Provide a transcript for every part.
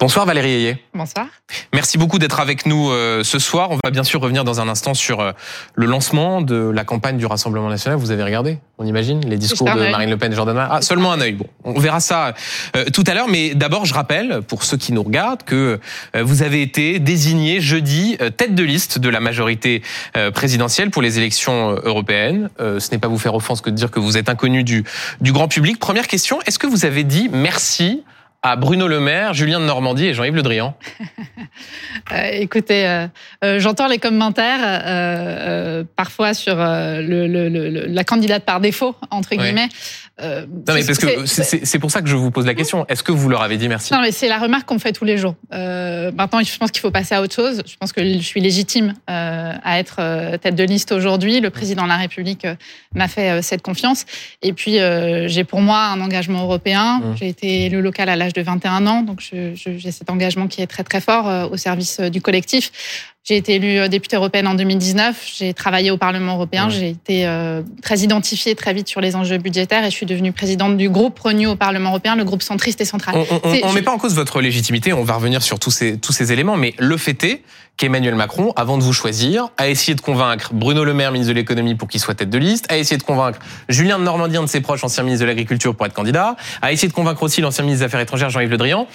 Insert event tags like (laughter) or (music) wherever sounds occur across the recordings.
Bonsoir Valérie Ayé. Bonsoir. Merci beaucoup d'être avec nous euh, ce soir. On va bien sûr revenir dans un instant sur euh, le lancement de la campagne du Rassemblement national. Vous avez regardé, on imagine, les discours de Marine Le Pen et Jordan Ah, seulement un œil. Bon, on verra ça euh, tout à l'heure. Mais d'abord, je rappelle, pour ceux qui nous regardent, que vous avez été désigné jeudi tête de liste de la majorité présidentielle pour les élections européennes. ce n'est pas vous faire offense que de dire que vous êtes inconnu du, du grand public. Première question, est-ce que vous avez dit merci à Bruno Le Maire, Julien de Normandie et Jean-Yves Le Drian (laughs) euh, Écoutez, euh, euh, j'entends les commentaires parfois sur le, la candidate par défaut, entre guillemets. Euh, non, mais parce que c'est pour ça que je vous pose la question. Est-ce que vous leur avez dit merci? Non, mais c'est la remarque qu'on fait tous les jours. Euh, maintenant, je pense qu'il faut passer à autre chose. Je pense que je suis légitime euh, à être euh, tête de liste aujourd'hui. Le président de la République euh, m'a fait euh, cette confiance. Et puis, j'ai pour moi un engagement européen. Mmh. J'ai été élu local à l'âge de 21 ans, donc j'ai cet engagement qui est très très fort au service du collectif. J'ai été élue euh, députée européenne en 2019. J'ai travaillé au Parlement européen. J'ai été euh, très identifiée très vite sur les enjeux budgétaires et je suis devenue présidente du groupe Renew au Parlement européen, le groupe centriste et central. On ne met pas en cause votre légitimité. On va revenir sur tous ces, tous ces éléments. Mais le fait est qu'Emmanuel Macron, avant de vous choisir, a essayé de convaincre Bruno Le Maire, ministre de l'économie, pour qu'il soit tête de liste, a essayé de convaincre Julien de Normandie, un de ses proches, ancien ministre de l'agriculture, pour être candidat, a essayé de convaincre aussi l'ancien ministre des Affaires étrangères, Jean-Yves Le Drian.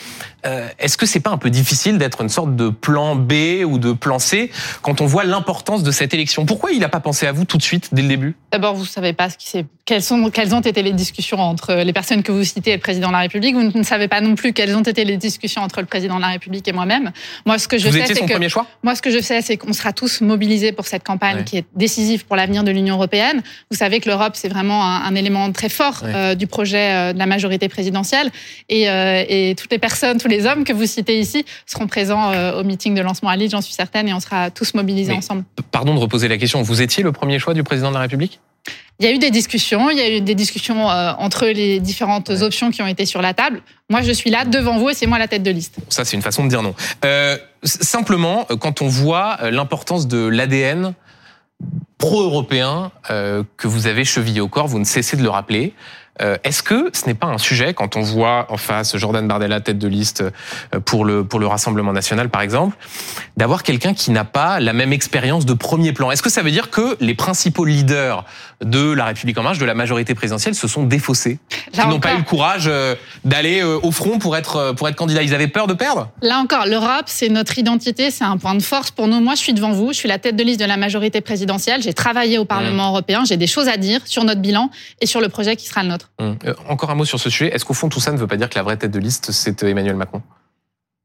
Euh, Est-ce que c'est pas un peu difficile d'être une sorte de plan B ou de plan C quand on voit l'importance de cette élection? Pourquoi il n'a pas pensé à vous tout de suite, dès le début? D'abord, vous savez pas ce qui s'est, quelles sont, quelles ont été les discussions entre les personnes que vous citez et le président de la République. Vous ne savez pas non plus quelles ont été les discussions entre le président de la République et moi-même. Moi, ce que je vous sais, c'est que choix? Moi, ce que je sais, c'est qu'on sera tous mobilisés pour cette campagne qui est décisive pour l'avenir de l'Union européenne. Vous savez que l'Europe, c'est vraiment un, élément très fort euh, du projet euh, de la majorité présidentielle. Et, euh, et, toutes les personnes, tous les hommes que vous citez ici seront présents au meeting de lancement à Lille, j'en suis certaine, et on sera tous mobilisés ensemble. Pardon de reposer la question. Vous étiez le premier choix du président de la République? Il y a eu des discussions, il y a eu des discussions entre les différentes options qui ont été sur la table. Moi, je suis là devant vous et c'est moi la tête de liste. Ça, c'est une façon de dire non. Euh, simplement, euh, quand on voit euh, l'importance de l'ADN pro-européen euh, que vous avez chevillé au corps, vous ne cessez de le rappeler. Est-ce que ce n'est pas un sujet quand on voit en face Jordan Bardella tête de liste pour le pour le Rassemblement national par exemple, d'avoir quelqu'un qui n'a pas la même expérience de premier plan? Est-ce que ça veut dire que les principaux leaders de la République en marche, de la majorité présidentielle, se sont défaussés, Ils n'ont pas eu le courage euh, d'aller au front pour être pour être candidat Ils avaient peur de perdre? Là encore, l'Europe, c'est notre identité, c'est un point de force pour nous. Moi, je suis devant vous, je suis la tête de liste de la majorité présidentielle. J'ai travaillé au Parlement mmh. européen, j'ai des choses à dire sur notre bilan et sur le projet qui sera le nôtre. Euh, encore un mot sur ce sujet. Est-ce qu'au fond, tout ça ne veut pas dire que la vraie tête de liste, c'est euh, Emmanuel Macron?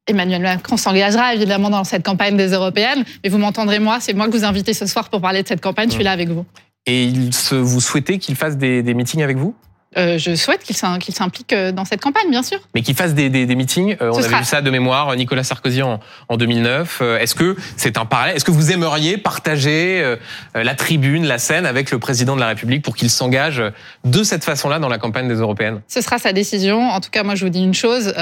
Emmanuel Macron s'engagera évidemment dans cette campagne des européennes, mais vous m'entendrez moi, c'est moi que vous invitez ce soir pour parler de cette campagne, je suis hum. là avec vous. Et vous souhaitez qu'il fasse des meetings avec vous? Euh, je souhaite qu'il s'implique euh, dans cette campagne, bien sûr. Mais qu'il fasse des, des, des meetings. Euh, on avait vu ça de mémoire, Nicolas Sarkozy en, en 2009. Est-ce que c'est un parallèle Est-ce que vous aimeriez partager la tribune, la scène avec le président de la République pour qu'il s'engage de cette façon-là dans la campagne des européennes? Ce sera sa décision. En tout cas, moi, je vous dis une chose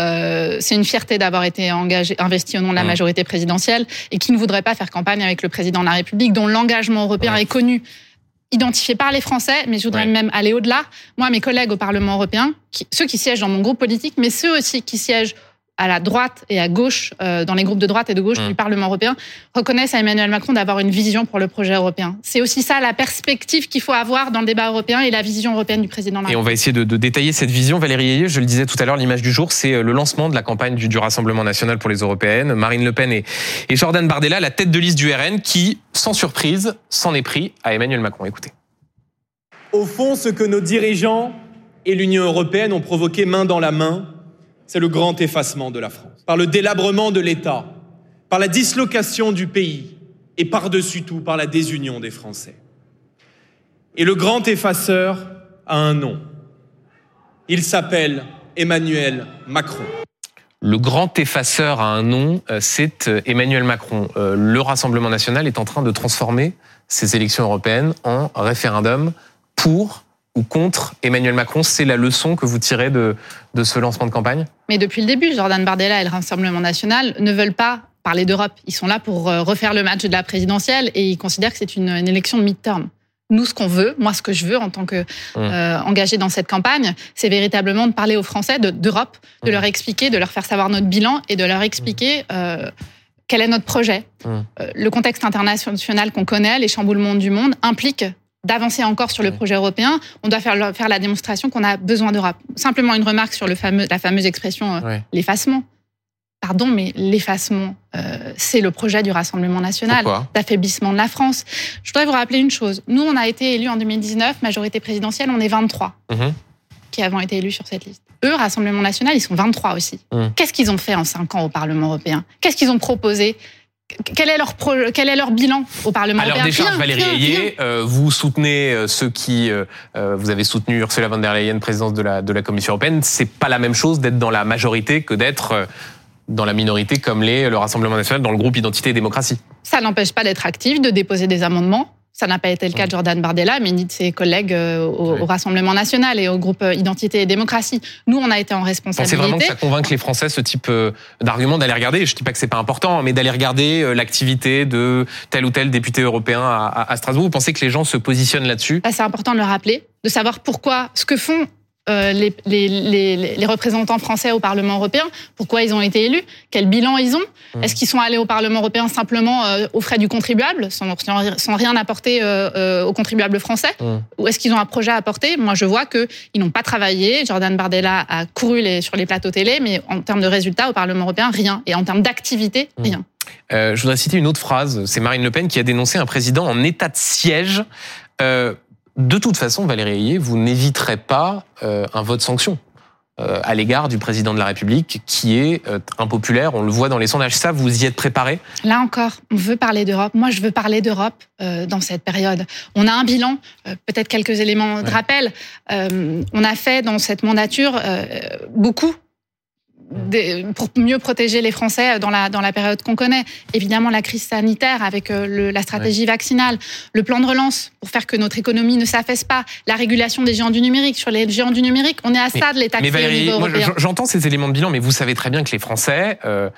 c'est une fierté d'avoir été engagé, investi au nom de la mmh. majorité présidentielle et qui ne voudrait pas faire campagne avec le président de la République, dont l'engagement européen est connu identifié par les Français, mais je voudrais même aller au-delà. Moi, mes collègues au Parlement européen, ceux qui siègent dans mon groupe politique, mais ceux aussi qui siègent à la droite et à gauche, euh, dans les groupes de droite et de gauche mmh. du Parlement européen, reconnaissent à Emmanuel Macron d'avoir une vision pour le projet européen. C'est aussi ça la perspective qu'il faut avoir dans le débat européen et la vision européenne du président. Et on va essayer de, de détailler cette vision. Valérie Ayé, je le disais tout à l'heure, l'image du jour, c'est euh, le lancement de la campagne du, du, Rassemblement national pour les européennes. Marine Le Pen et, et Jordan Bardella, la tête de liste du RN, qui, sans surprise, s'en est pris à Emmanuel Macron. Écoutez. Au fond, ce que nos dirigeants et l'Union européenne ont provoqué main dans la main, c'est le grand effacement de la France. Par le délabrement de l'État, par la dislocation du pays et par-dessus tout par la désunion des Français. Et le grand effaceur a un nom. Il s'appelle Emmanuel Macron. Le grand effaceur a un nom, euh, c'est euh, Emmanuel Macron. Euh, le Rassemblement national est en train de transformer ces élections européennes en référendum pour ou contre Emmanuel Macron C'est la leçon que vous tirez de, de ce lancement de campagne? Mais depuis le début, Jordan Bardella et le Rassemblement national ne veulent pas parler d'Europe. Ils sont là pour euh, refaire le match de la présidentielle et ils considèrent que c'est une, élection de mid-term. nous, ce qu'on veut, moi, ce que je veux en tant que euh, engagé dans cette campagne, c'est véritablement de parler aux Français d'Europe, de, leur expliquer, de leur faire savoir notre bilan et de leur expliquer euh, quel est notre projet. Euh, le contexte international qu'on connaît, les chamboulements du monde, impliquent d'avancer encore sur le projet européen. On doit faire, faire la démonstration qu'on a besoin d'Europe. Simplement une remarque sur le fameux, la fameuse expression l'effacement pardon, mais l'effacement, euh, c'est le projet du Rassemblement national, d'affaiblissement de la France. Je voudrais vous rappeler une chose. Nous, on a été élus en 2019, majorité présidentielle, on est 23 mhm. qui avons été élus sur cette liste. Eux, Rassemblement national, ils sont 23 aussi. Mhm. Qu'est-ce qu'ils ont fait en 5 ans au Parlement européen? Qu'est-ce qu'ils ont proposé? Quel est, leur quel est leur bilan au Parlement Alors européen? déjà, Valérie Ayé, euh, vous soutenez euh, ceux qui... vous avez soutenu Ursula von der Leyen, présidente de la, de la Commission européenne. C'est pas la même chose d'être dans la majorité que d'être dans la minorité comme l'est le Rassemblement national dans le groupe Identité et démocratie. Ça n'empêche pas d'être actif, de déposer des amendements. Ça n'a pas été le cas de Jordan Bardella, mais ni de ses collègues euh, au, Rassemblement national et au groupe euh, Identité et démocratie. Nous, on a été en responsabilité. C'est vraiment que ça convainc les Français ce type euh, d'argument d'aller regarder. Je dis pas que c'est pas important, mais d'aller regarder l'activité de tel ou tel député européen à, Strasbourg. Vous pensez que les gens se positionnent là-dessus? Bah, C'est important de le rappeler, de savoir pourquoi ce que font euh, les, les, les, les, représentants français au Parlement européen, pourquoi ils ont été élus, quel bilan ils ont. Mmh. Est-ce qu'ils sont allés au Parlement européen simplement euh, aux frais du contribuable, sans, sans rien apporter euh, euh aux contribuables français mmh. Ou est-ce qu'ils ont un projet à apporter? Moi, je vois qu'ils n'ont pas travaillé. Jordan Bardella a couru sur les plateaux télé, mais en termes de résultats au Parlement européen, rien. Et en termes d'activité, mmh. rien. Euh, je voudrais citer une autre phrase. C'est Marine Le Pen qui a dénoncé un président en état de siège. Euh, de toute façon, Valérie Ayé, vous n'éviterez pas euh, un vote sanction euh, à l'égard du président de la République qui est euh, impopulaire. On le voit dans les sondages. Ça, vous y êtes préparé Là encore, on veut parler d'Europe. Moi, je veux parler d'Europe dans cette période. On a un bilan, peut-être quelques éléments de rappel. on a fait dans cette mandature beaucoup pour mieux protéger les Français dans la, dans la période qu'on connaît. Évidemment, la crise sanitaire avec euh, le, la stratégie vaccinale, le plan de relance pour faire que notre économie ne s'affaisse pas, la régulation des géants du numérique. Sur les géants du numérique, on est à ça de l'état Mais Valérie, j'entends ces éléments de bilan, mais vous savez très bien que les Français... Euh,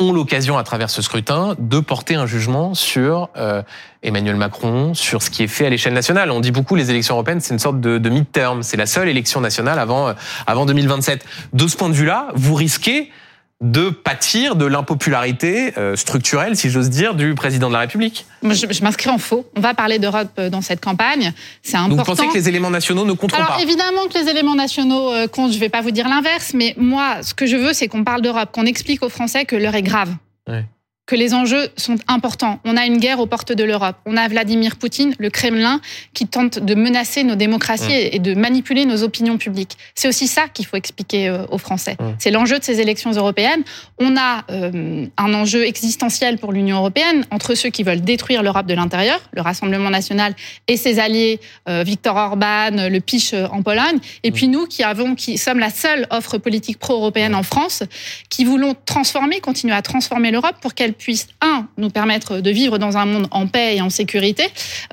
ont l'occasion à travers ce scrutin de porter un jugement sur euh, Emmanuel Macron, sur ce qui est fait à l'échelle nationale. On dit beaucoup les élections européennes, c'est une sorte de, de mid-term, c'est la seule élection nationale avant euh, avant 2027. De ce point de vue-là, vous risquez de pâtir de l'impopularité euh, structurelle, si j'ose dire, du président de la République Je, m'inscris en faux. On va parler d'Europe euh, dans cette campagne. C'est important. vous pensez que les éléments nationaux ne compteront Alors, Évidemment que les éléments nationaux euh, comptent. Je ne vais pas vous dire l'inverse, mais moi, ce que je veux, c'est qu'on parle d'Europe, qu'on explique aux Français que l'heure est grave. Ouais que les enjeux sont importants. On a une guerre aux portes de l'Europe. On a Vladimir Poutine, le Kremlin, qui tente de menacer nos démocraties et de manipuler nos opinions publiques. C'est aussi ça qu'il faut expliquer euh, aux Français. C'est l'enjeu de ces élections européennes. On a euh, un enjeu existentiel pour l'Union européenne entre ceux qui veulent détruire l'Europe de l'intérieur, le Rassemblement national et ses alliés, euh, Viktor Orban, le PiS en Pologne, et puis nous qui avons, qui sommes la seule offre politique pro-européenne en France, qui voulons transformer, continuer à transformer l'Europe pour qu'elle puisse, un, nous permettre de vivre dans un monde en paix et en sécurité,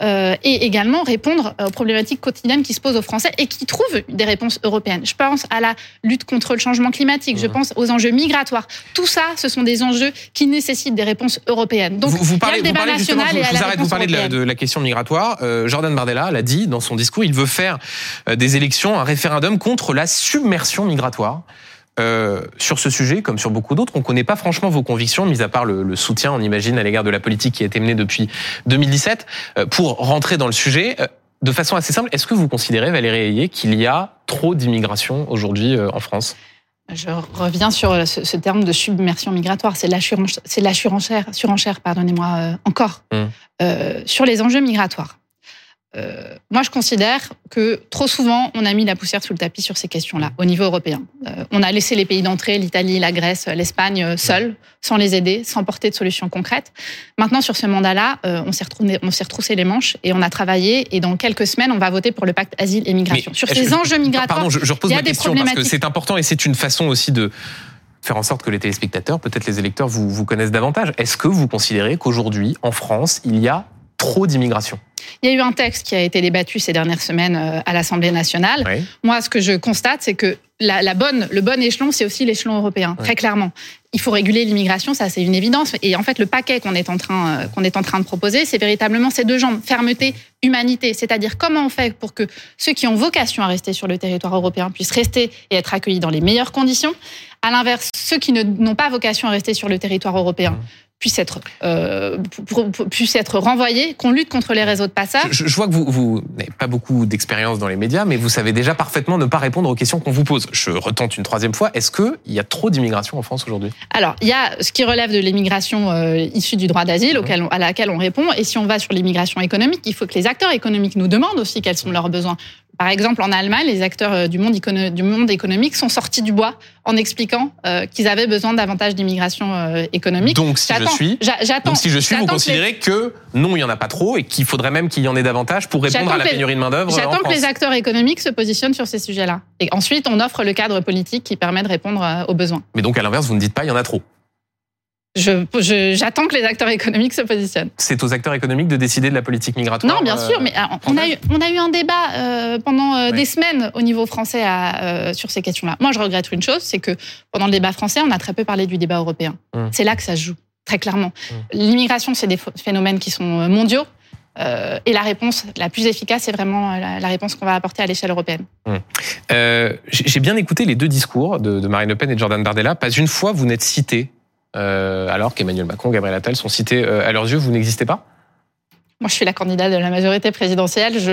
euh, et également répondre aux problématiques quotidiennes qui se posent aux Français et qui trouvent des réponses européennes. Je pense à la lutte contre le changement climatique, je pense aux enjeux migratoires. Tout ça, ce sont des enjeux qui nécessitent des réponses européennes. Donc, vous, parlez, il y a le débat national et à vous arrête, vous parlez de la, question migratoire. Euh, Jordan Bardella l'a dit dans son discours, il veut faire euh, des élections, un référendum contre la submersion migratoire. Euh, sur ce sujet, comme sur beaucoup d'autres, on ne connaît pas franchement vos convictions, mis à part le, soutien, on imagine, à l'égard de la politique qui a été menée depuis 2017. Euh, pour rentrer dans le sujet, euh, de façon assez simple, est-ce que vous considérez, Valérie Ayé, qu'il y a trop d'immigration aujourd'hui en France? Je reviens sur ce, terme de submersion migratoire. C'est la, la surenchère, surenchère pardonnez-moi, encore, mmh. sur les enjeux migratoires. Euh, moi, je considère que trop souvent, on a mis la poussière sous le tapis sur ces questions-là, au niveau européen. Euh, on a laissé les pays d'entrée, l'Italie, la Grèce, l'Espagne, euh, seuls, sans les aider, sans porter de solutions concrètes. Maintenant, sur ce mandat-là, on s'est retroussé les manches et on a travaillé. Et dans quelques semaines, on va voter pour le pacte asile et migration. sur ces enjeux migratoires, pardon, je, repose il y a des question parce que c'est important et c'est une façon aussi de faire en sorte que les téléspectateurs, peut-être les électeurs, vous, vous connaissent davantage. Est-ce que vous considérez qu'aujourd'hui, en France, il y a trop d'immigration il y a eu un texte qui a été débattu ces dernières semaines euh, à l'Assemblée nationale. Moi, ce que je constate, c'est que la, bonne, le bon échelon, c'est aussi l'échelon européen, très clairement. il faut réguler l'immigration, ça c'est une évidence. Et en fait, le paquet qu'on est en train euh, qu'on est en train de proposer, c'est véritablement ces deux jambes fermeté, humanité. C'est-à-dire comment on fait pour que ceux qui ont vocation à rester sur le territoire européen puissent rester et être accueillis dans les meilleures conditions. À l'inverse, ceux qui n'ont pas vocation à rester sur le territoire européen mmh puisse être, euh, être renvoyé, qu'on lutte contre les réseaux de passage. Je, je vois que vous, vous n'avez pas beaucoup d'expérience dans les médias, mais vous savez déjà parfaitement ne pas répondre aux questions qu'on vous pose. Je retente une troisième fois. Est-ce qu'il y a trop d'immigration en France aujourd'hui? Alors, il y a ce qui relève de l'immigration euh, issue du droit d'asile, mmh. à laquelle on répond. Et si on va sur l'immigration économique, il faut que les acteurs économiques nous demandent aussi quels sont leurs besoins. Par exemple, en Allemagne, les acteurs euh, du monde, du monde économique sont sortis du bois en expliquant euh, qu'ils avaient besoin davantage d'immigration euh, économique. Donc, si je suis, donc si je suis, vous considérez que non, il y en a pas trop et qu'il faudrait même qu'il y en ait davantage pour répondre à la pénurie de main d'œuvre. J'attends que les acteurs économiques se positionnent sur ces sujets-là. Et ensuite, on offre le cadre politique qui permet de répondre aux besoins. Mais donc, à l'inverse, vous ne dites pas il y en a trop. J'attends que les acteurs économiques se positionnent. C'est aux acteurs économiques de décider de la politique migratoire Non, bien sûr, mais euh, on a, eu, on a eu un débat euh, pendant euh, des semaines au niveau français à, sur ces questions-là. Moi, je regrette une chose, c'est que pendant le débat français, on a très peu parlé du débat européen. Hum. C'est là que ça se joue, très clairement. Hum. L'immigration, c'est des phénomènes qui sont mondiaux. et la réponse la plus efficace, c'est vraiment la, réponse qu'on va apporter à l'échelle européenne. Hum. J'ai bien écouté les deux discours de, de, Marine Le Pen et de Jordan Bardella. Pas une fois, vous n'êtes cité euh, alors qu'Emmanuel Macron, Gabriel Attal sont cités euh, à leurs yeux, vous n'existez pas? Moi, je suis la candidate de la majorité présidentielle. Je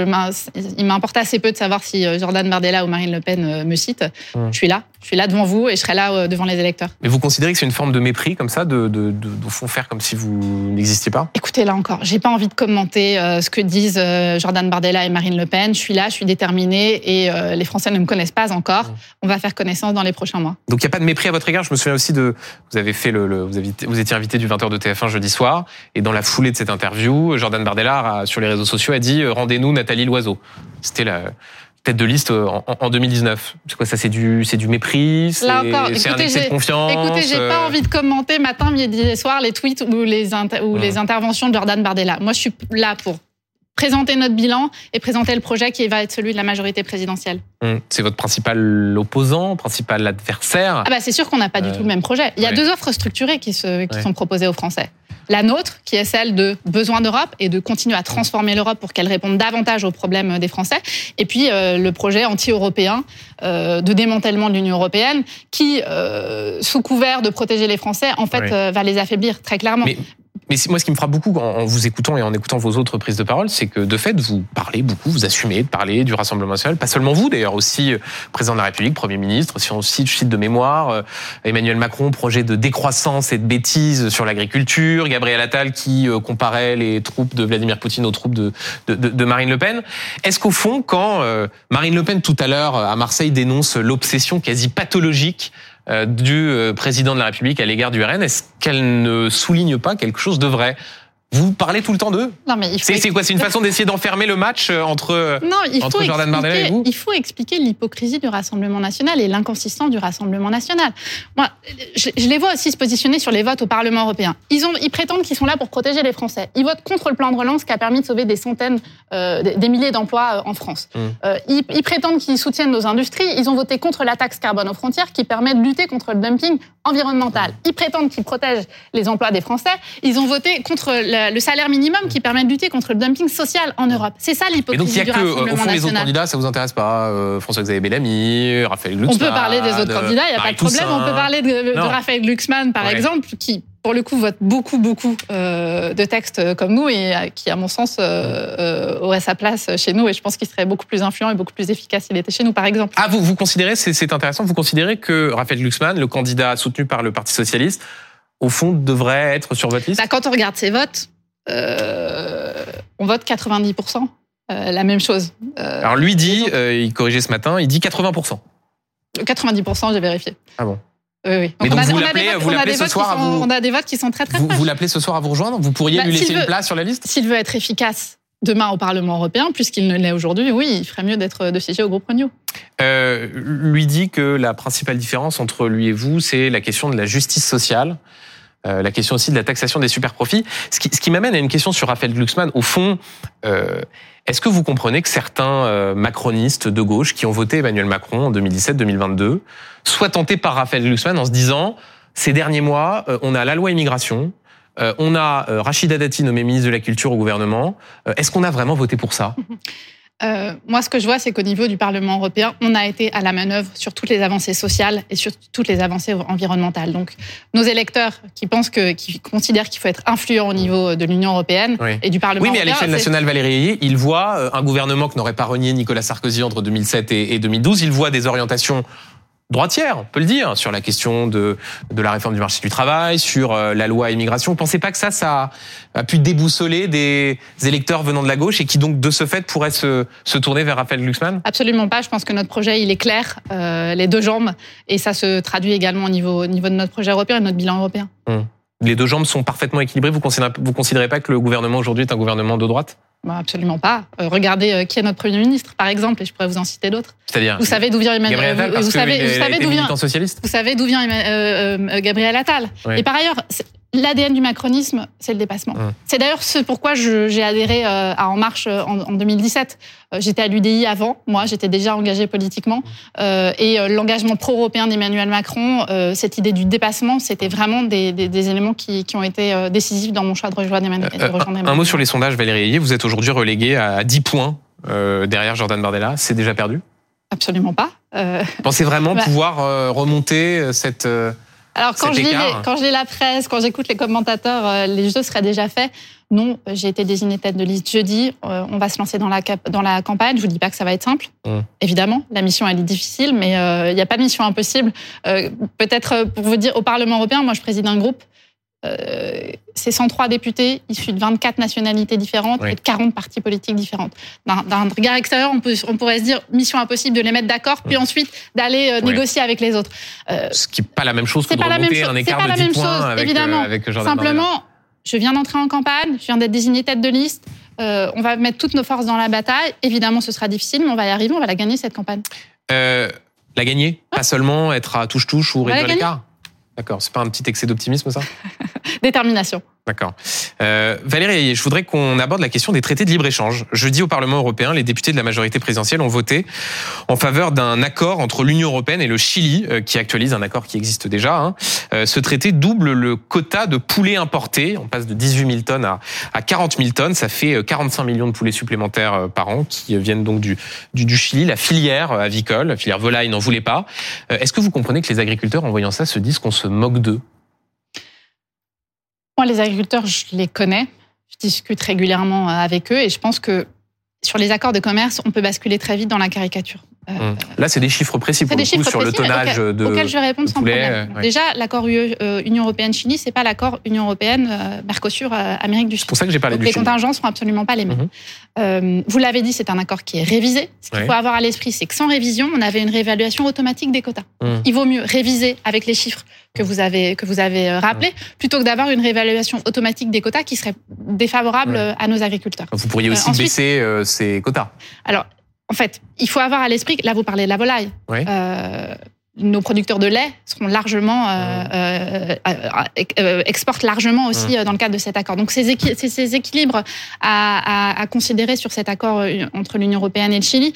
il m'importe assez peu de savoir si euh, Jordan Bardella ou Marine Le Pen me citent. Hum. Je suis là. Je suis là devant vous et je serai là devant les électeurs. Mais vous considérez que c'est une forme de mépris comme ça, de, de, de, fond faire comme si vous n'existiez pas? Écoutez, là encore, j'ai pas envie de commenter ce que disent Jordan Bardella et Marine Le Pen. Je suis là, je suis déterminée et les Français ne me connaissent pas encore. Hum. On va faire connaissance dans les prochains mois. Donc il n'y a pas de mépris à votre égard? Je me souviens aussi de, vous avez fait le, vous, avez, vous étiez invité du 20h de TF1 jeudi soir et dans la foulée de cette interview, Jordan Bardella sur les réseaux sociaux a dit euh, rendez-nous Nathalie Loiseau. C'était la tête de liste euh, en, 2019. C'est quoi ça C'est du, c'est du mépris C'est un excès de confiance Écoutez, j'ai pas euh envie de commenter matin, midi et soir les tweets ou les, ou les interventions de Jordan Bardella. Moi, je suis là pour présenter notre bilan et présenter le projet qui va être celui de la majorité présidentielle. Hum, c'est votre principal opposant, principal adversaire ah bah C'est sûr qu'on n'a pas du tout le même projet. Il y a deux offres structurées qui, se, qui sont proposées aux Français. La nôtre, qui est celle de besoin d'Europe et de continuer à transformer l'Europe pour qu'elle réponde davantage aux problèmes des Français. Et puis euh, le projet anti-européen euh, de démantèlement de l'Union européenne, qui, euh, sous couvert de protéger les Français, en fait, va les affaiblir très clairement. Mais moi, ce qui me frappe beaucoup en vous écoutant et en écoutant vos autres prises de parole, c'est que de fait, vous parlez beaucoup, vous assumez de parler du Rassemblement national, pas seulement vous, d'ailleurs aussi euh, président de la République, Premier ministre, si on cite, je cite de mémoire, euh, Emmanuel Macron, projet de décroissance et de bêtises sur l'agriculture, Gabriel Attal qui euh, comparait les troupes de Vladimir Poutine aux troupes de, de, de Marine Le Pen. Est-ce qu'au fond, quand Marine Le Pen tout à l'heure à Marseille dénonce l'obsession quasi pathologique du euh, président de la République à l'égard du RN, est-ce qu'elle ne souligne pas quelque chose de vrai? Vous parlez tout le temps d'eux Non, mais c'est quoi C'est une façon d'essayer d'enfermer le match euh, entre, euh, non, il entre Jordan Bardella et vous Il faut expliquer l'hypocrisie du Rassemblement national et l'inconsistance du Rassemblement national. Moi, je, les vois aussi se positionner sur les votes au Parlement européen. Ils, ont, ils prétendent qu'ils sont là pour protéger les Français. Ils votent contre le plan de relance qui a permis de sauver des centaines, euh, des milliers d'emplois en France. Mmh. ils, ils, prétendent qu'ils soutiennent nos industries. Ils ont voté contre la taxe carbone aux frontières qui permet de lutter contre le dumping environnemental. Ils prétendent qu'ils protègent les emplois des Français. Ils ont voté contre la le salaire minimum qui permet de lutter contre le dumping social en Europe. C'est ça l'hypocrisie du Rassemblement national. au fond, les autres candidats, ça vous intéresse pas euh, François-Xavier Bellamy, Raphaël Glucksmann. On peut parler des autres candidats, il n'y a pas de problème. On peut parler de, Raphaël Glucksmann, par exemple, qui pour le coup, vote beaucoup, beaucoup euh, de textes comme nous et euh, qui, à mon sens, aurait sa place chez nous. Et je pense qu'il serait beaucoup plus influent et beaucoup plus efficace s'il était chez nous, par exemple. Ah, vous, vous considérez, c'est intéressant, vous considérez que Raphaël Glucksmann, le candidat soutenu par le Parti Socialiste, au fond, devrait être sur votre liste? Bah, Quand on regarde ses votes, euh, on vote 90%. Euh, la même chose. Euh, Alors lui dit, il corrigeait ce matin, il dit 80%. 90%, j'ai vérifié. Ah bon oui, oui. Mais donc vous l'appelez ce soir à vous... On a des votes qui sont très très Vous, vous l'appelez ce soir à vous rejoindre Vous pourriez bah, lui laisser une place sur la liste S'il veut être efficace demain au Parlement européen, puisqu'il ne l'est aujourd'hui, oui, il ferait mieux d'être de siéger au groupe Renew. Euh, lui dit que la principale différence entre lui et vous, c'est la question de la justice sociale. Euh, la question aussi de la taxation des super profits. Ce qui, ce qui m'amène à une question sur Raphaël Glucksmann. Au fond, euh, est-ce que vous comprenez que certains euh, macronistes de gauche qui ont voté Emmanuel Macron en 2017-2022 soient tentés par Raphaël Glucksmann en se disant ces derniers mois, euh, on a la loi immigration, euh, on a Rachida Dati nommé ministre de la Culture au gouvernement. Est-ce qu'on a vraiment voté pour ça? (laughs) Euh, moi, ce que je vois, c'est qu'au niveau du Parlement européen, on a été à la manœuvre sur toutes les avancées sociales et sur toutes les avancées environnementales. Donc, nos électeurs qui pensent que, qui considèrent qu'il faut être influent au niveau de l'Union européenne Oui. et du Parlement Oui, mais à européen, l'échelle nationale, Valérie Ayé, il voit euh, un gouvernement que n'aurait pas renié Nicolas Sarkozy entre 2007 et et 2012. Il voit des orientations droitières, on peut le dire, sur la question de, de la réforme du marché du travail, sur euh, la loi immigration. Vous pensez pas que ça, ça a pu déboussoler des électeurs venant de la gauche et qui donc, de ce fait, pourraient se, se tourner vers Raphaël Glucksmann? Absolument pas. Je pense que notre projet, il est clair, euh, les deux jambes, et ça se traduit également au niveau, au niveau de notre projet européen et de notre bilan européen. Les deux jambes sont parfaitement équilibrées. Vous considérez, vous considérez pas que le gouvernement aujourd'hui est un gouvernement de droite? Bah, absolument pas. Euh, regardez euh, qui est notre Premier ministre, par exemple, et je pourrais vous en citer d'autres. C'est-à-dire Vous savez d'où vient Emmanuel Gabriel Attal, vous, savez, d'où vient militant socialiste Vous savez d'où vient euh, euh, Gabriel Attal. Et par ailleurs, c'est- l'ADN du macronisme, c'est le dépassement. C'est d'ailleurs ce pourquoi j'ai adhéré euh, à En Marche euh, en, en 2017. Euh, J'étais à l'UDI avant, moi, j'étais déjà engagée politiquement. Euh, et l'engagement pro-européen d'Emmanuel Macron, euh, cette idée du dépassement, c'était vraiment des, des- des éléments qui, qui ont été décisifs dans mon choix de rejoindre Emmanuel. de un, mot sur les sondages, Valérie Ayé. Vous êtes aujourd'hui relégué à 10 points euh, derrière Jordan Bardella. C'est déjà perdu? Absolument pas. Pensez vraiment (laughs) Bah. pouvoir remonter cette... euh, Alors quand je, lis les- quand je lis la presse, quand j'écoute les commentateurs, euh, les jeux seraient déjà faits. Non, euh, j'ai été désignée tête de liste jeudi. euh, on va se lancer dans la, dans la campagne. Je vous dis pas que ça va être simple. Mm. Évidemment, la mission elle est difficile, mais euh, il n'y a pas de mission impossible. Euh, Peut-être euh, pour vous dire, au Parlement européen, moi je préside un groupe. Euh, c'est 103 députés issus de 24 nationalités différentes Oui. et de 40 partis politiques différentes. D'un regard extérieur, on, peut, on pourrait se dire mission impossible de les mettre d'accord, puis ensuite d'aller euh. Oui. négocier avec les autres. Euh, ce qui n'est pas la même chose que de pas la même un C'est écart pas de la 10 même points chose, avec, évidemment. euh, avec Bardella. Simplement, je viens d'entrer en campagne, je viens d'être désignée tête de liste. on va mettre toutes nos forces dans la bataille. Évidemment, ce sera difficile, mais on va y arriver, on va la gagner cette campagne. La gagner? Pas seulement être à touche-touche ou réduire l'écart? D'accord, c'est pas un petit excès d'optimisme ça? (laughs) (laughs) Détermination. D'accord. Euh, Valérie, je voudrais qu'on aborde la question des traités de libre-échange. Jeudi au Parlement européen, les députés de la majorité présidentielle ont voté en faveur d'un accord entre l'Union européenne et le Chili, euh, qui actualise un accord qui existe déjà. hein. Euh, ce traité double le quota de poulets importés. On passe de 18 000 tonnes à, à 40 000 tonnes. Ça fait euh, 45 millions de poulets supplémentaires euh, par an qui euh, viennent donc du, du, du Chili. La filière euh, avicole, la filière volaille n'en voulait pas. Euh, Est-ce que vous comprenez que les agriculteurs, en voyant ça, se disent qu'on se moque d'eux? Moi, les agriculteurs, je les connais. Je discute régulièrement euh, avec eux et je pense que sur les accords de commerce, on peut basculer très vite dans la caricature. Hum. Là, c'est des chiffres précis C'est pour des le coup sur le précis, tonnage de. auxquels je vais répondre sans poulet, problème. ouais. Déjà, l'accord UE, euh, Union européenne Chili, c'est pas l'accord Union européenne euh, Mercosur euh, Amérique du C'est Sud. pour ça que j'ai parlé Donc du les Chili. contingents sont absolument pas les mêmes. Vous l'avez dit, c'est un accord qui est révisé. Ce qu'il Ouais. faut avoir à l'esprit, c'est que sans révision, on avait une réévaluation automatique des quotas. Mhm. Il vaut mieux réviser avec les chiffres que vous avez que vous avez euh, rappelés, plutôt que d'avoir une réévaluation automatique des quotas qui serait défavorable Ouais. à nos agriculteurs. Vous pourriez aussi ensuite- baisser ces quotas. Alors, en fait, il faut avoir à l'esprit, là vous parlez de la volaille. Ouais. Euh, nos producteurs de lait seront largement euh, euh, euh, euh, exportent largement aussi euh, dans le cadre de cet accord. Donc ces, équi- ces- équilibres à, à- à considérer sur cet accord euh, entre l'Union européenne et le Chili.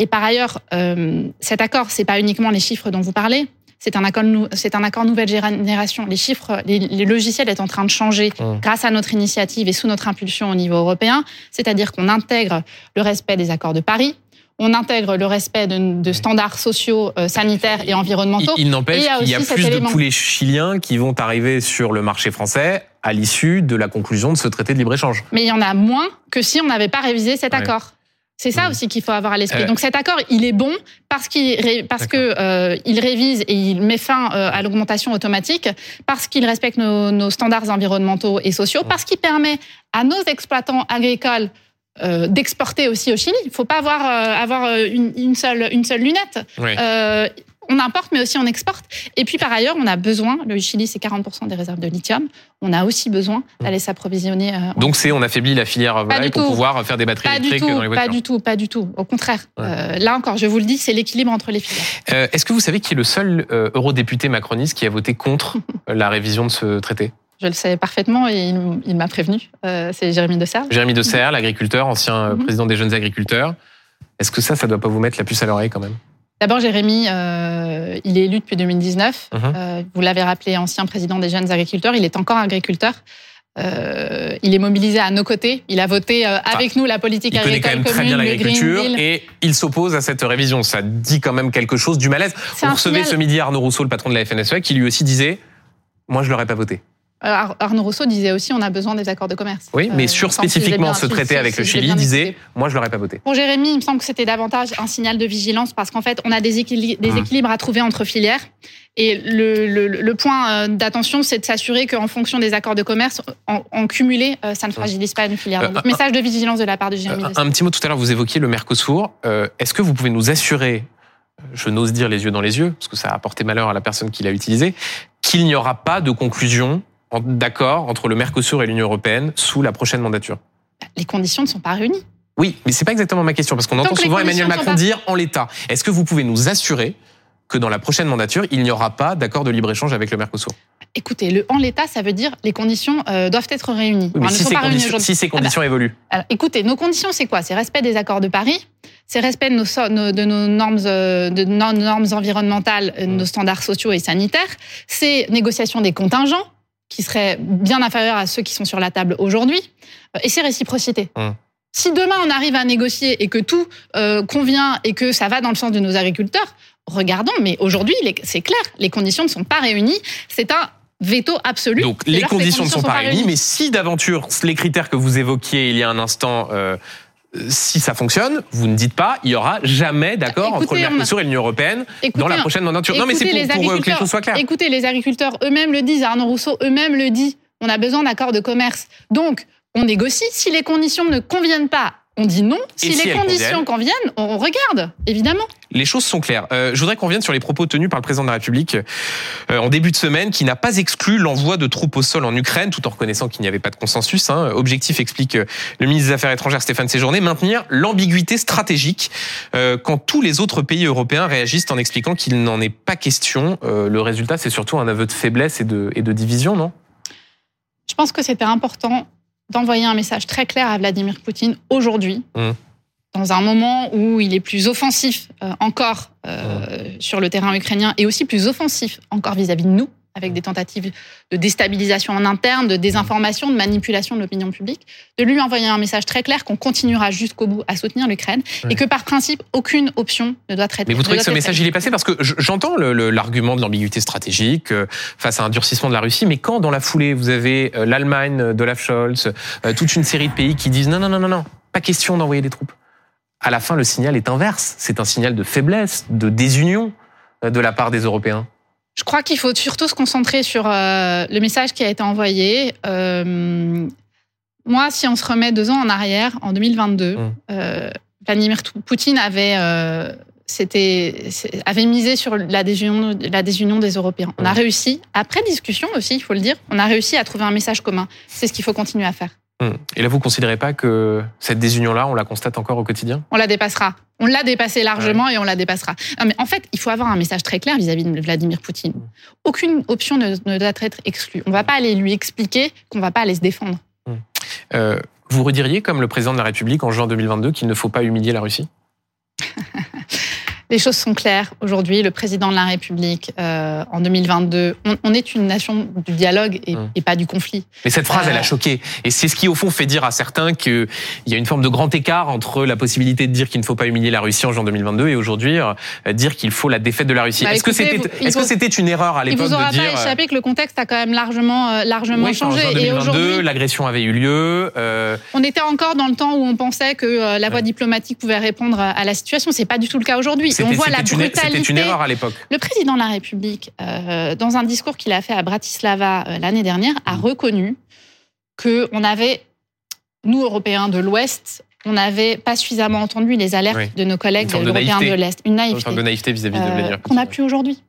Et par ailleurs, euh, cet accord, c'est pas uniquement les chiffres dont vous parlez. C'est un accord, c'est un accord nouvelle génération. Les chiffres, les, les logiciels est en train de changer Mm. grâce à notre initiative et sous notre impulsion au niveau européen. C'est-à-dire qu'on intègre le respect des accords de Paris, on intègre le respect de, de standards sociaux, euh, sanitaires et environnementaux. il n'empêche il qu'il y a plus de poulets chiliens qui vont arriver sur le marché français à l'issue de la conclusion de ce traité de libre-échange. Mais il y en a moins que si on n'avait pas révisé cet Ouais. accord. C'est ça aussi qu'il faut avoir à l'esprit. Euh, Donc cet accord, il est bon parce qu'il parce que euh, il révise et il met fin euh, à l'augmentation automatique, parce qu'il respecte nos, nos standards environnementaux et sociaux, parce qu'il permet à nos exploitants agricoles euh, d'exporter aussi au Chili. Il ne faut pas avoir euh, avoir euh, une, une seule une seule lunette. Ouais. Euh, on importe, mais aussi on exporte. Et puis par ailleurs, on a besoin, le Chili c'est 40% des réserves de lithium, on a aussi besoin d'aller s'approvisionner. Donc c'est on affaiblit la filière volaille du pour tout. pouvoir faire des batteries pas du électriques tout, dans les pas voitures. du tout, pas du tout. Au contraire. Ouais. Euh, là encore, je vous le dis, c'est l'équilibre entre les filières. Euh, Est-ce que vous savez qui est le seul euh, eurodéputé macroniste qui a voté contre (laughs) la révision de ce traité? Je le sais parfaitement et il, il m'a prévenu. Euh, c'est Jérémy Dessert. Jérémy De Serre, l'agriculteur, ancien euh, Mhm. président des jeunes agriculteurs. Est-ce que ça, ça doit pas vous mettre la puce à l'oreille quand même? D'abord, Jérémy, euh, il est élu depuis 2019. Mhm. Euh, vous l'avez rappelé, ancien président des jeunes agriculteurs. Il est encore agriculteur. Euh, il est mobilisé à nos côtés. Il a voté euh, avec nous la politique Il connaît agricole quand même commune, très bien l'agriculture et il s'oppose à cette révision. Ça dit quand même quelque chose du malaise. On recevait ce midi Arnaud Rousseau, le patron de la FNSEA, qui lui aussi disait Moi, je l'aurais pas voté. Euh, Ar- Arnaud Rousseau disait aussi on a besoin des accords de commerce. Oui, mais Euh, sur spécifiquement ce traité avec le Chili, disait. Moi, je l'aurais pas voté. Pour Jérémy, il me semble que c'était davantage un signal de vigilance parce qu'en fait, on a des, Mhm. équilibres à trouver entre filières. Et le, le- le point euh, d'attention, c'est de s'assurer qu'en fonction des accords de commerce, en, en cumulé, ça ne fragilise pas une filière. Euh, Donc, un- message de vigilance de la part de Jérémy. Un petit mot tout à l'heure, vous évoquiez le Mercosur. Euh, Est-ce que vous pouvez nous assurer, je n'ose dire les yeux dans les yeux, parce que ça a apporté malheur à la personne qui l'a utilisé, qu'il n'y aura pas de conclusion d'accord entre le Mercosur et l'Union européenne sous la prochaine mandature Les conditions ne sont pas réunies. Oui, mais c'est pas exactement ma question, parce qu'on entend souvent Emmanuel Macron pas- dire en l'état. Est-ce que vous pouvez nous assurer que dans la prochaine mandature, il n'y aura pas d'accord de libre-échange avec le Mercosur? Écoutez, le en l'état, ça veut dire les conditions euh, doivent être réunies. Oui, mais si ces, conditions, si ces Ah bah, évoluent. Alors, écoutez, nos conditions, c'est quoi? C'est respect des accords de Paris, c'est respect de nos, so- nos- de nos normes, euh, de nos normes environnementales, euh, Mm. nos standards sociaux et sanitaires, c'est négociation des contingents qui seraient bien inférieurs à ceux qui sont sur la table aujourd'hui, euh, et c'est réciprocité. Mm. Si demain on arrive à négocier et que tout euh, convient et que ça va dans le sens de nos agriculteurs, regardons. Mais aujourd'hui, c'est clair, les conditions ne sont pas réunies. C'est un veto absolu. Donc les conditions ne sont pas réunies, mais si d'aventure les critères que vous évoquiez il y a un instant, euh, si ça fonctionne, vous ne dites pas, il y aura jamais d'accord entre le Mercosur et l'Union européenne dans la prochaine mandature. Non, mais c'est pour, euh, que les choses soient claires. Écoutez, les agriculteurs eux-mêmes le disent, Arnaud Rousseau eux-mêmes le dit, on a besoin d'accords de commerce. Donc, on négocie. Si les conditions ne conviennent pas, on dit non. Si, les conditions conviennent, on regarde, évidemment. Les choses sont claires. Euh, je voudrais qu'on revienne sur les propos tenus par le président de la République euh, en début de semaine, qui n'a pas exclu l'envoi de troupes au sol en Ukraine, tout en reconnaissant qu'il n'y avait pas de consensus. Hein. Objectif, explique euh, le ministre des Affaires étrangères Stéphane Séjourné, maintenir l'ambiguïté stratégique euh, quand tous les autres pays européens réagissent en expliquant qu'il n'en est pas question. Le résultat, c'est surtout un aveu de faiblesse et de, et de division, non? Je pense que c'était important d'envoyer un message très clair à Vladimir Poutine aujourd'hui, Mmh. dans un moment où il est plus offensif euh, encore euh, sur le terrain ukrainien et aussi plus offensif encore vis-à-vis de nous, avec des tentatives de déstabilisation en interne, de désinformation, de manipulation de l'opinion publique, de lui envoyer un message très clair qu'on continuera jusqu'au bout à soutenir l'Ukraine Ouais. et que par principe, aucune option ne doit traiter. Mais vous trouvez que ce message il est passé parce que j'entends l'argument de l'ambiguïté stratégique euh, face à un durcissement de la Russie, mais quand dans la foulée vous avez euh, l'Allemagne de Olaf Scholz, euh, toute une série de pays qui disent non non non non non, pas question d'envoyer des troupes. À la fin, le signal est inverse. C'est un signal de faiblesse, de désunion euh, de la part des Européens. Je crois qu'il faut surtout se concentrer sur euh, le message qui a été envoyé. Euh, moi, si on se remet deux ans en arrière, en 2022, Mm. euh, Vladimir Poutine avait, avait misé sur la désunion, la désunion des Européens. On a Mm. réussi, après discussion aussi, il faut le dire, on a réussi à trouver un message commun. C'est ce qu'il faut continuer à faire. Hum. Et là, vous considérez pas que cette désunion-là, on la constate encore au quotidien? On la dépassera. On l'a dépassé largement et on la dépassera. Non, mais en fait, il faut avoir un message très clair vis-à-vis de Vladimir Poutine. Aucune option ne, ne doit être exclue. On ne va pas aller lui expliquer qu'on ne va pas aller se défendre. Euh, Vous rediriez, comme le président de la République en juin 2022, qu'il ne faut pas humilier la Russie? (laughs) Les choses sont claires aujourd'hui. Le président de la République, euh, en 2022, on, on est une nation du dialogue et, Hum. et pas du conflit. Mais cette phrase, Euh. elle a choqué. Et c'est ce qui, au fond, fait dire à certains qu'il y a une forme de grand écart entre la possibilité de dire qu'il ne faut pas humilier la Russie en juin 2022 et aujourd'hui euh, dire qu'il faut la défaite de la Russie. Bah, est-ce que c'était, vous- il est-ce que vous- c'était une erreur à Il l'époque vous aura de dire pas échappé que le contexte a quand même largement, euh, largement oui, en changé. Et 2022, aujourd'hui, l'agression avait eu lieu. euh, on était encore dans le temps où on pensait que euh, la voie Ouais. diplomatique pouvait répondre à, à la situation. C'est pas du tout le cas aujourd'hui. Et On voit la brutalité. c'était une erreur à l'époque. Le président de la République, euh, dans un discours qu'il a fait à Bratislava euh, l'année dernière, a Mm. reconnu que on avait, nous Européens de l'Ouest, on n'avait pas suffisamment entendu les alertes Oui. de nos collègues de Européens naïveté. de l'Est. Une Une naïveté de vis-à-vis de euh, Vladimir qu'on n'a plus aujourd'hui.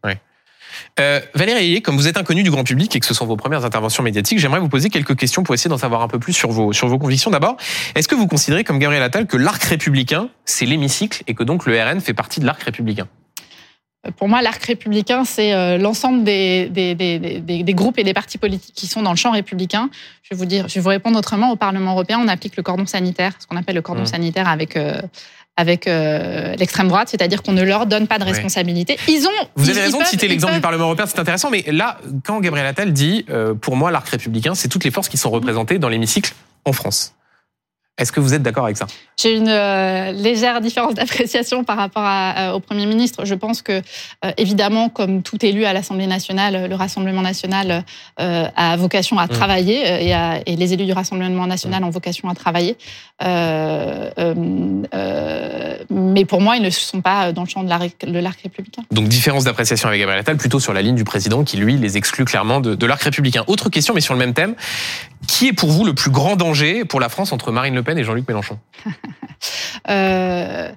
Euh, Valérie Ayé, comme vous êtes inconnu du grand public et que ce sont vos premières interventions médiatiques, j'aimerais vous poser quelques questions pour essayer d'en savoir un peu plus sur vos, sur vos convictions. D'abord, est-ce que vous considérez, comme Gabriel Attal, que l'arc républicain, c'est l'hémicycle et que donc le RN fait partie de l'arc républicain? Pour moi, l'arc républicain, c'est euh, l'ensemble des, des, des, des- des groupes et des partis politiques qui sont dans le champ républicain. Je vais vous dire, je vais vous répondre autrement. Au Parlement européen, on applique le cordon sanitaire, ce qu'on appelle le cordon Mm. sanitaire avec euh, avec euh, l'extrême droite, c'est-à-dire qu'on ne leur donne pas de responsabilité. Ils ont. Vous ils- avez raison de citer l'exemple peuvent- du Parlement européen, c'est intéressant. Mais là, quand Gabriel Attal dit, euh, pour moi, l'arc républicain, c'est toutes les forces qui sont représentées dans l'hémicycle en France. Est-ce que vous êtes d'accord avec ça? J'ai une euh, légère différence d'appréciation par rapport à- euh, au Premier ministre. Je pense que, euh, évidemment, comme tout élu à l'Assemblée nationale, le Rassemblement national a vocation à Mmh. travailler et, à- et les élus du Rassemblement national ont vocation à travailler. Mais pour moi, ils ne sont pas dans le champ de l'arc de l'arc républicain. Donc différence d'appréciation avec Gabriel Attal, plutôt sur la ligne du président qui, lui, les exclut clairement de, de l'arc républicain. Autre question, mais sur le même thème. Qui est pour vous le plus grand danger pour la France entre Marine Le Pen et Jean-Luc Mélenchon (laughs) Euh,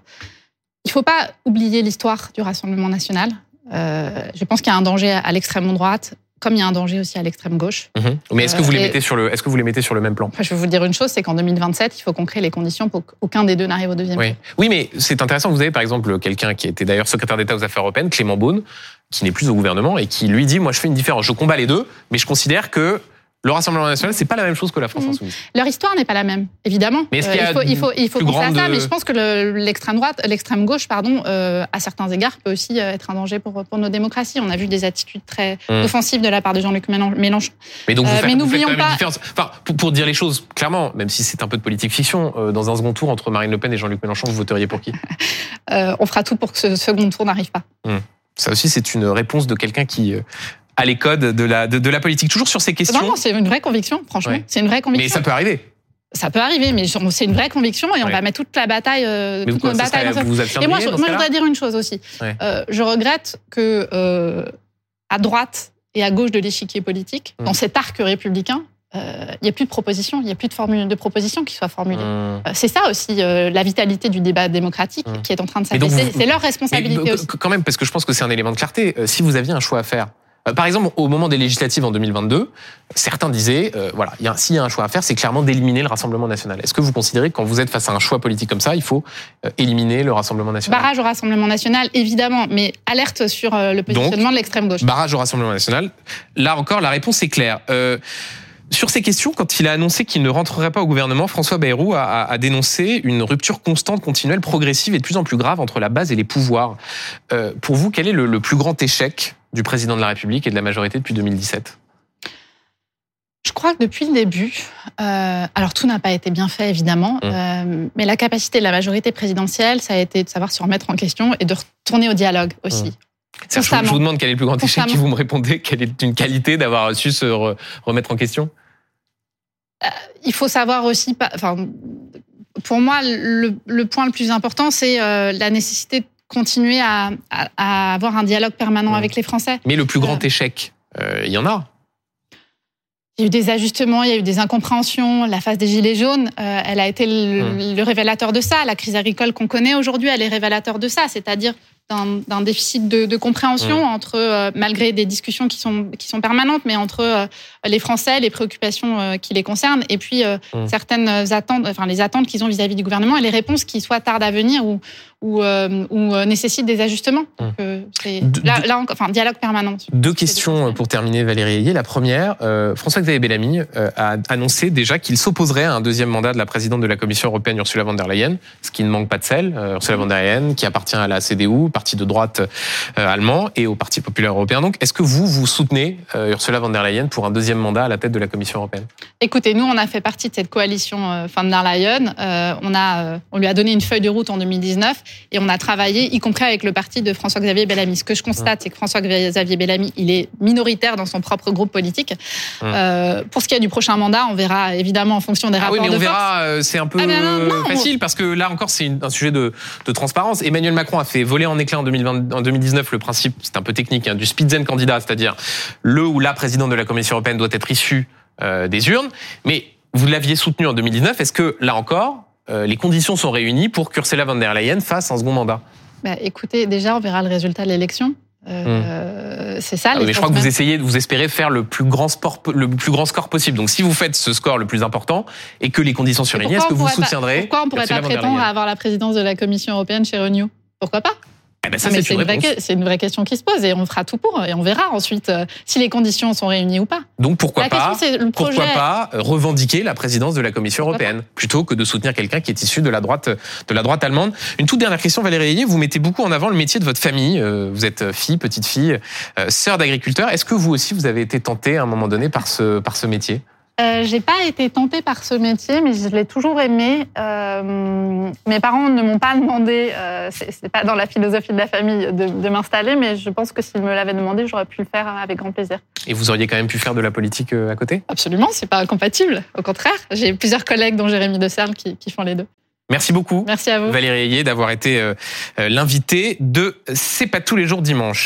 il ne faut pas oublier l'histoire du Rassemblement national. Euh, je pense qu'il y a un danger à l'extrême droite, comme il y a un danger aussi à l'extrême gauche. Mhm. Mais est-ce que vous les Euh, et- mettez sur le, est-ce que vous les mettez sur le même plan? Enfin, je vais vous dire une chose, c'est qu'en 2027, il faut qu'on crée les conditions pour qu'aucun des deux n'arrive au deuxième Oui. tour. oui, mais c'est intéressant. Vous avez par exemple quelqu'un qui était d'ailleurs secrétaire d'État aux Affaires européennes, Clément Beaune, qui n'est plus au gouvernement et qui lui dit moi je fais une différence. Je combats les deux, mais je considère que le Rassemblement national c'est pas la même chose que la France Mhm. insoumise. Leur histoire n'est pas la même, évidemment. Mais est-ce qu'il y a il faut, il faut, il faut penser à ça, mais je pense que le- l'extrême droite, l'extrême gauche, pardon, euh, à certains égards, peut aussi euh, être un danger pour, pour nos démocraties. On a vu des attitudes très Mhm. offensives de la part de Jean-Luc Mélen- Mélenchon. Mais donc vous Euh, n'oublions pas-. Enfin, pour, pour dire les choses clairement, même si c'est un peu de politique fiction, euh, dans un second tour entre Marine Le Pen et Jean-Luc Mélenchon, vous voteriez pour qui? Euh, on fera tout pour que ce second tour n'arrive pas. Ça aussi, c'est une réponse de quelqu'un qui a les codes de la, de, de la politique. Toujours sur ces questions. Non, non, c'est une vraie conviction, franchement. Ouais. C'est une vraie mais conviction. ça peut arriver. Ça peut arriver, mais c'est une vraie conviction et on Ouais. va mettre toute la bataille, euh, Mais toute notre ça bataille serait- vous Et moi, je, moi, voudrais dire une chose aussi. Ouais. Euh, je regrette que euh, à droite et à gauche de l'échiquier politique, Mm. dans cet arc républicain, euh, il n'y a plus de propositions, il n'y a plus de, formule, de propositions qui soient formulées. Euh, C'est ça aussi euh, la vitalité du débat démocratique Mm. qui est en train de Mais s'affaisser. C'est leur Mais responsabilité aussi. quand même, parce que je pense que c'est un élément de clarté. Si vous aviez un choix à faire, par exemple, au moment des législatives en 2022, certains disaient, euh, voilà, s'il y a un choix à faire, c'est clairement d'éliminer le Rassemblement national. Est-ce que vous considérez que quand vous êtes face à un choix politique comme ça, il faut euh, éliminer le Rassemblement national? Barrage au Rassemblement national, évidemment, mais alerte sur euh, le positionnement de l'extrême gauche. Barrage au Rassemblement national. Là encore, la réponse est claire. Euh, sur ces questions, quand il a annoncé qu'il ne rentrerait pas au gouvernement, François Bayrou a, a- a dénoncé une rupture constante, continuelle, progressive et de plus en plus grave entre la base et les pouvoirs. Euh, pour vous, quel est le, le plus grand échec? Du président de la République et de la majorité depuis 2017 Je crois que depuis le début, euh, alors tout n'a pas été bien fait évidemment, Mmh. euh, mais la capacité de la majorité présidentielle, ça a été de savoir se remettre en question et de retourner au dialogue aussi. Mmh. Je vous, je Constamment. vous demande quel est le plus grand échec, qui vous me répondez quelle est une qualité d'avoir su se re- remettre en question? Il faut savoir aussi, enfin, pour moi, le, le point le plus important, c'est euh, la nécessité de continuer à, à- à avoir un dialogue permanent avec les Français. Mais le plus grand Euh. échec, euh, il y en a. Il y a eu des ajustements, il y a eu des incompréhensions. La phase des gilets jaunes, euh, elle a été le, le révélateur de ça. La crise agricole qu'on connaît aujourd'hui, elle est révélateur de ça, c'est-à-dire d'un déficit de, de compréhension entre, euh, malgré des discussions qui sont qui sont permanentes, mais entre euh, les Français, les préoccupations qui les concernent, et puis euh, Mm. certaines attentes, enfin les attentes qu'ils ont vis-à-vis du gouvernement et les réponses qui soit tardent à venir ou ou, euh, ou euh, nécessitent des ajustements. Euh, c'est De- là, de- là encore, enfin dialogue permanent. Deux questions pour terminer, Valérie Ayé. La première, euh, François-Xavier Bellamy euh, a annoncé déjà qu'il s'opposerait à un deuxième mandat de la présidente de la Commission européenne, Ursula von der Leyen, ce qui ne manque pas de sel. Euh, Ursula von der Leyen, qui appartient à la CDU, parti de droite euh, allemand, et au Parti populaire européen. Donc, est-ce que vous, vous soutenez euh, Ursula von der Leyen pour un deuxième mandat à la tête de la Commission européenne? Écoutez, nous, on a fait partie de cette coalition euh, von der Leyen. Euh, on, a, euh, on lui a donné une feuille de route en 2019 et on a travaillé, y compris avec le parti de François-Xavier Bellamy. Ce que je constate, c'est que François-Xavier Bellamy, il est minoritaire dans son propre groupe politique. Hum. Euh, pour ce qui est du prochain mandat, on verra évidemment en fonction des Ah rapports oui, mais on de verra, euh, c'est un peu Ah, non, non, euh, on- facile parce que là encore, c'est un sujet de, de transparence. Emmanuel Macron a fait voler en éclat en, 2020, en 2019 le principe, c'est un peu technique, hein, du Spitzenkandidat, c'est-à-dire le ou la présidente de la Commission européenne doit être issu euh, des urnes. Mais vous l'aviez soutenu en 2019. Est-ce que là encore, euh, les conditions sont réunies pour qu'Ursula von der Leyen fasse un second mandat Bah, écoutez, déjà, on verra le résultat de l'élection. Euh, C'est ça. Ah mais je crois que vous essayez, vous espérez faire le plus grand sport, le plus grand score possible. Donc, si vous faites ce score le plus important et que les conditions sont réunies, est-ce que vous pas- soutiendrez Pourquoi on pourrait Ursula pas prétendre à avoir la présidence de la Commission européenne chez Renew? Pourquoi pas? Eh ben ça, Ah, c'est une une, vraie, question qui se pose et on fera tout pour et on verra ensuite euh, si les conditions sont réunies ou pas. Donc pourquoi la pas question c'est le projet. pourquoi pas euh, revendiquer la présidence de la Commission Pourquoi européenne plutôt que de soutenir quelqu'un qui est issu de la droite de la droite allemande. Une toute dernière question, Valérie Ayé, vous mettez beaucoup en avant le métier de votre famille. Euh, Vous êtes fille, petite fille, sœur d'agriculteur. Est-ce que vous aussi vous avez été tentée à un moment donné par ce par ce métier? Euh, j'ai pas été tentée par ce métier, mais je l'ai toujours aimé. Euh, mes parents ne m'ont pas demandé, euh, c'est pas dans la philosophie de la famille de, de m'installer, mais je pense que s'ils me l'avaient demandé, j'aurais pu le faire avec grand plaisir. Et vous auriez quand même pu faire de la politique euh, à côté? Absolument, c'est pas incompatible. Au contraire, j'ai plusieurs collègues, dont Jérémy De Serle, qui, qui font les deux. Merci beaucoup. Merci à vous. Valérie Ayé d'avoir été euh, l'invité de C'est pas tous les jours dimanche.